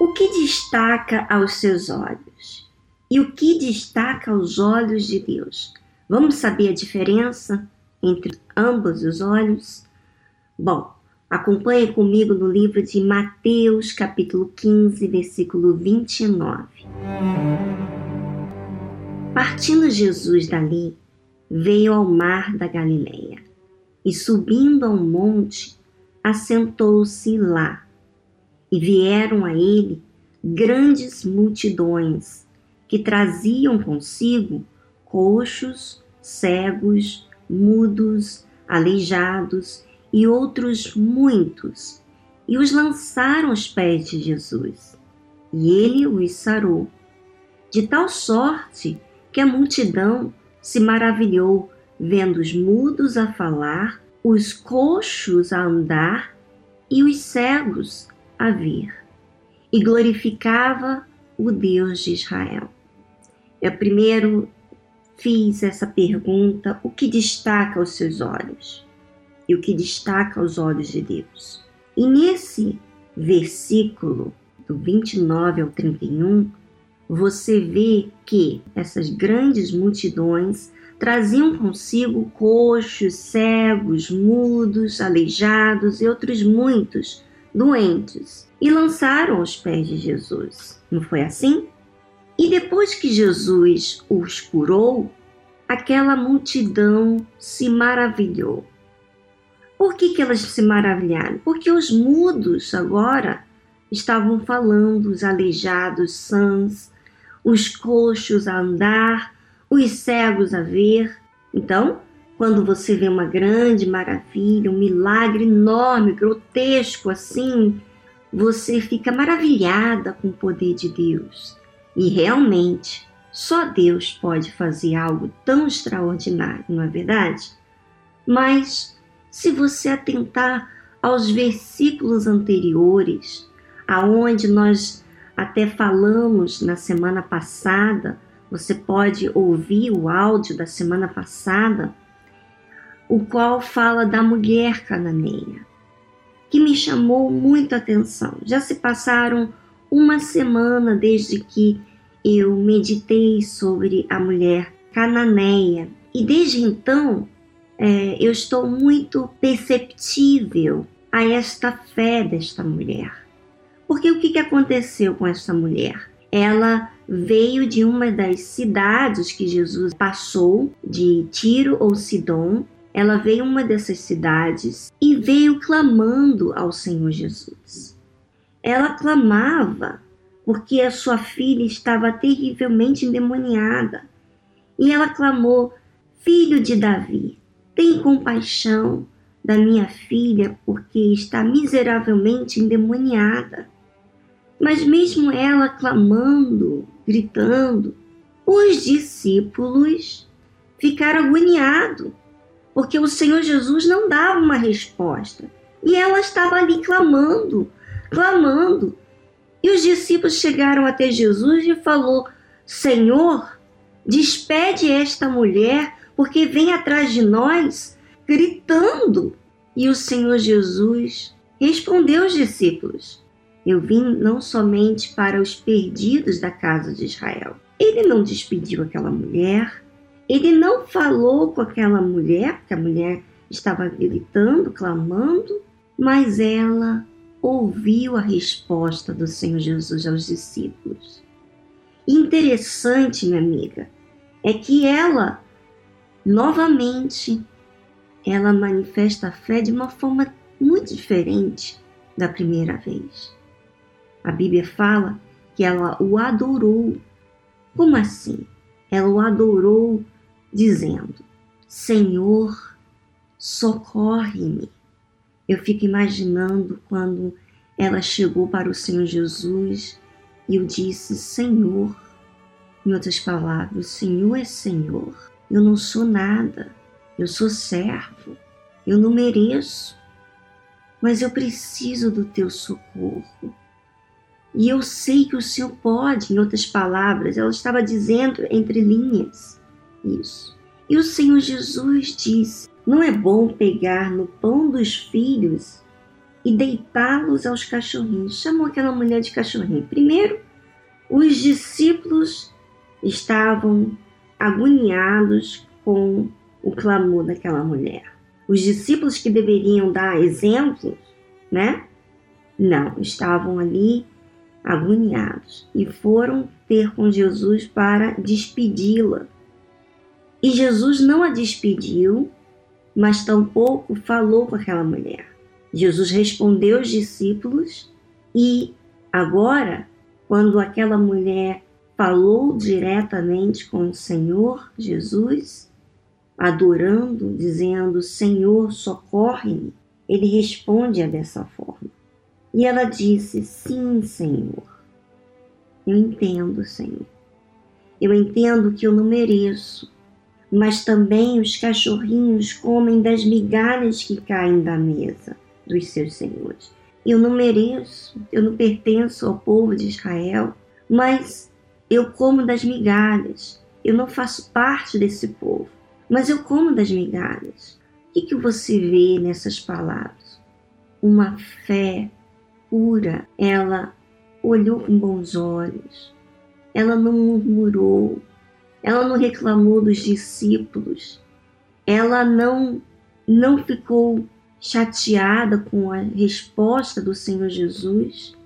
O que destaca aos seus olhos? E o que destaca aos olhos de Deus? Vamos saber a diferença entre ambos os olhos? Bom, acompanhe comigo no livro de Mateus, capítulo 15, versículo 29. Partindo Jesus dali, veio ao mar da Galileia e, subindo a um monte, assentou-se lá e vieram a ele grandes multidões que traziam consigo coxos, cegos, mudos, aleijados e outros muitos, e os lançaram aos pés de Jesus. E ele os sarou, de tal sorte que a multidão se maravilhou vendo os mudos a falar, os coxos a andar e os cegos a vir, e glorificava o Deus de Israel. Eu primeiro fiz essa pergunta: o que destaca aos seus olhos? E o que destaca aos olhos de Deus? E nesse versículo, do 29 ao 31, você vê que essas grandes multidões traziam consigo coxos, cegos, mudos, aleijados e outros muitos doentes e lançaram aos pés de Jesus. Não foi assim? E depois que Jesus os curou, aquela multidão se maravilhou. Por que, que elas se maravilharam? Porque os mudos agora estavam falando, os aleijados sãs, os coxos a andar, os cegos a ver. Então, quando você vê uma grande maravilha, um milagre enorme, grotesco assim, você fica maravilhada com o poder de Deus. E realmente, só Deus pode fazer algo tão extraordinário, não é verdade? Mas, se você atentar aos versículos anteriores, aonde nós até falamos na semana passada, você pode ouvir o áudio da semana passada, o qual fala da mulher cananeia, que me chamou muito atenção. Já se passaram uma semana desde que eu meditei sobre a mulher cananeia e desde então é, eu estou muito perceptível a esta fé desta mulher. Porque o que aconteceu com esta mulher? Ela veio de uma das cidades que Jesus passou, de Tiro ou Sidom, ela veio uma dessas cidades e veio clamando ao Senhor Jesus. Ela clamava porque a sua filha estava terrivelmente endemoniada. E ela clamou: Filho de Davi, tem compaixão da minha filha porque está miseravelmente endemoniada. Mas mesmo ela clamando, gritando, os discípulos ficaram agoniados porque o Senhor Jesus não dava uma resposta. E ela estava ali clamando, clamando. E os discípulos chegaram até Jesus e falou: Senhor, despede esta mulher, porque vem atrás de nós gritando. E o Senhor Jesus respondeu aos discípulos: Eu vim não somente para os perdidos da casa de Israel. Ele não despediu aquela mulher, ele não falou com aquela mulher, porque a mulher estava gritando, clamando, mas ela ouviu a resposta do Senhor Jesus aos discípulos. Interessante, minha amiga, é que ela, novamente, ela manifesta a fé de uma forma muito diferente da primeira vez. A Bíblia fala que ela o adorou. Como assim? Ela o adorou dizendo: Senhor, socorre-me. Eu fico imaginando quando ela chegou para o Senhor Jesus e eu disse: Senhor. Em outras palavras, Senhor é Senhor. Eu não sou nada. Eu sou servo. Eu não mereço. Mas eu preciso do teu socorro. E eu sei que o Senhor pode, em outras palavras, ela estava dizendo entre linhas isso. E o Senhor Jesus disse: Não é bom pegar no pão dos filhos e deitá-los aos cachorrinhos. Chamou aquela mulher de cachorrinho. Primeiro, os discípulos estavam agoniados com o clamor daquela mulher. Os discípulos que deveriam dar exemplos, né? Não, estavam ali agoniados e foram ter com Jesus para despedi-la. E Jesus não a despediu, mas tampouco falou com aquela mulher. Jesus respondeu aos discípulos e agora, quando aquela mulher falou diretamente com o Senhor Jesus, adorando, dizendo: Senhor, socorre-me, ele responde dessa forma. E ela disse: Sim, Senhor. Eu entendo, Senhor. Eu entendo que eu não mereço, mas também os cachorrinhos comem das migalhas que caem da mesa dos seus senhores. Eu não mereço, eu não pertenço ao povo de Israel, mas eu como das migalhas. Eu não faço parte desse povo, mas eu como das migalhas. O que, que você vê nessas palavras? Uma fé pura. Ela olhou com bons olhos. Ela não murmurou. Ela não reclamou dos discípulos. Ela não não ficou chateada com a resposta do Senhor Jesus,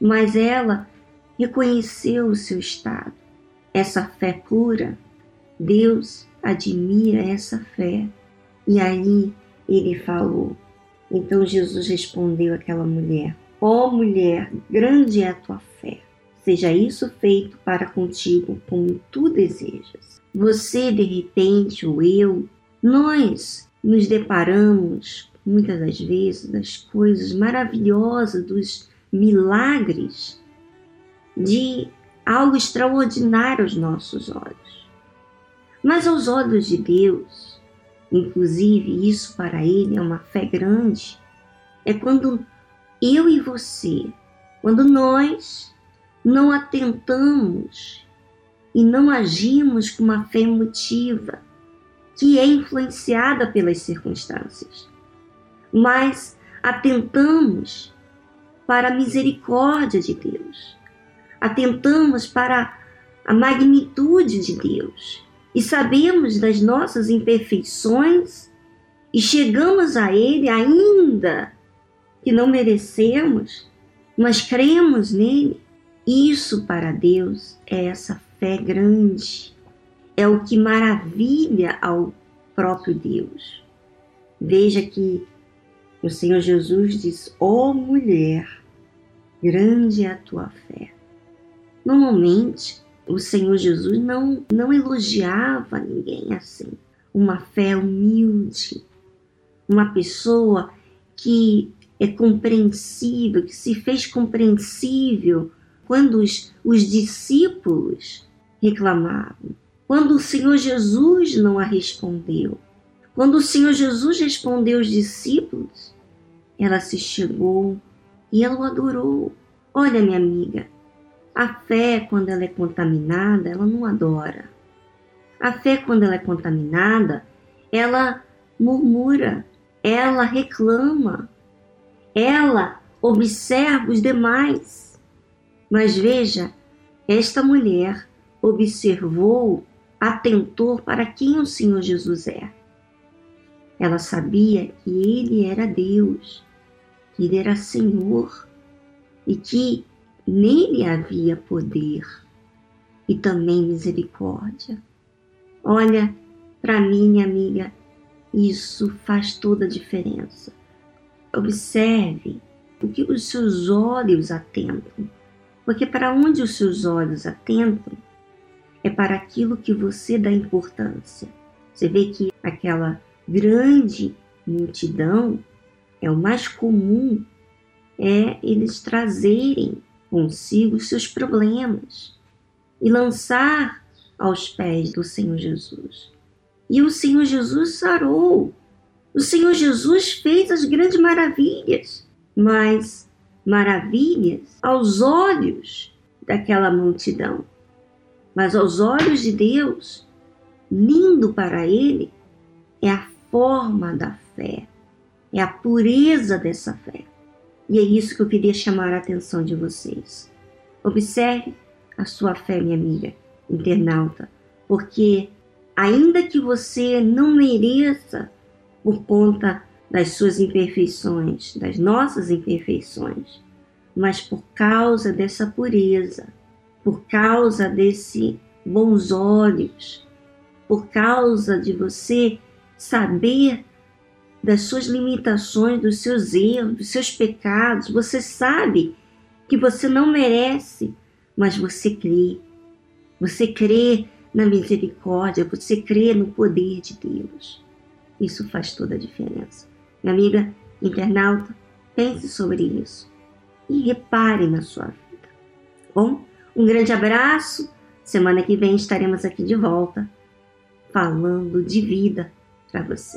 mas ela reconheceu o seu estado. Essa fé pura, Deus admira essa fé. E aí ele falou. Então Jesus respondeu àquela mulher: Ó oh, mulher, grande é a tua fé. Seja isso feito para contigo como tu desejas. Você, de repente, ou eu, nós nos deparamos muitas das vezes das coisas maravilhosas, dos milagres, de algo extraordinário aos nossos olhos. Mas aos olhos de Deus, inclusive isso para Ele é uma fé grande, é quando eu e você, quando nós não atentamos e não agimos com uma fé emotiva que é influenciada pelas circunstâncias. Mas atentamos para a misericórdia de Deus, atentamos para a magnitude de Deus. E sabemos das nossas imperfeições e chegamos a Ele ainda que não merecemos, mas cremos nele. Isso para Deus é essa fé grande, é o que maravilha ao próprio Deus. Veja que o Senhor Jesus diz: Ó oh, mulher, grande é a tua fé. Normalmente, o Senhor Jesus não, não elogiava ninguém assim. Uma fé humilde, uma pessoa que é compreensível, que se fez compreensível quando os, os discípulos reclamavam, quando o Senhor Jesus não a respondeu, quando o Senhor Jesus respondeu aos discípulos, ela se chegou e ela o adorou. Olha, minha amiga, a fé, quando ela é contaminada, ela não adora. A fé, quando ela é contaminada, ela murmura, ela reclama, ela observa os demais. Mas veja, esta mulher observou, atentou para quem o Senhor Jesus é. Ela sabia que ele era Deus, que ele era Senhor e que nele havia poder e também misericórdia. Olha, para mim, minha amiga, isso faz toda a diferença. Observe o que os seus olhos atentam, porque para onde os seus olhos atentam é para aquilo que você dá importância. Você vê que aquela grande multidão, é o mais comum é eles trazerem consigo seus problemas e lançar aos pés do Senhor Jesus. E o Senhor Jesus sarou. O Senhor Jesus fez as grandes maravilhas, mas maravilhas aos olhos daquela multidão. Mas aos olhos de Deus, lindo para ele é a forma da fé, é a pureza dessa fé. E é isso que eu queria chamar a atenção de vocês. Observe a sua fé, minha amiga, internauta, porque ainda que você não mereça por conta das suas imperfeições, das nossas imperfeições, mas por causa dessa pureza, por causa desse bons olhos, por causa de você saber das suas limitações, dos seus erros, dos seus pecados, você sabe que você não merece, mas você crê. Você crê na misericórdia, você crê no poder de Deus. Isso faz toda a diferença. Minha amiga internauta, pense sobre isso e repare na sua vida. Bom, um grande abraço. Semana que vem estaremos aqui de volta falando de vida para você.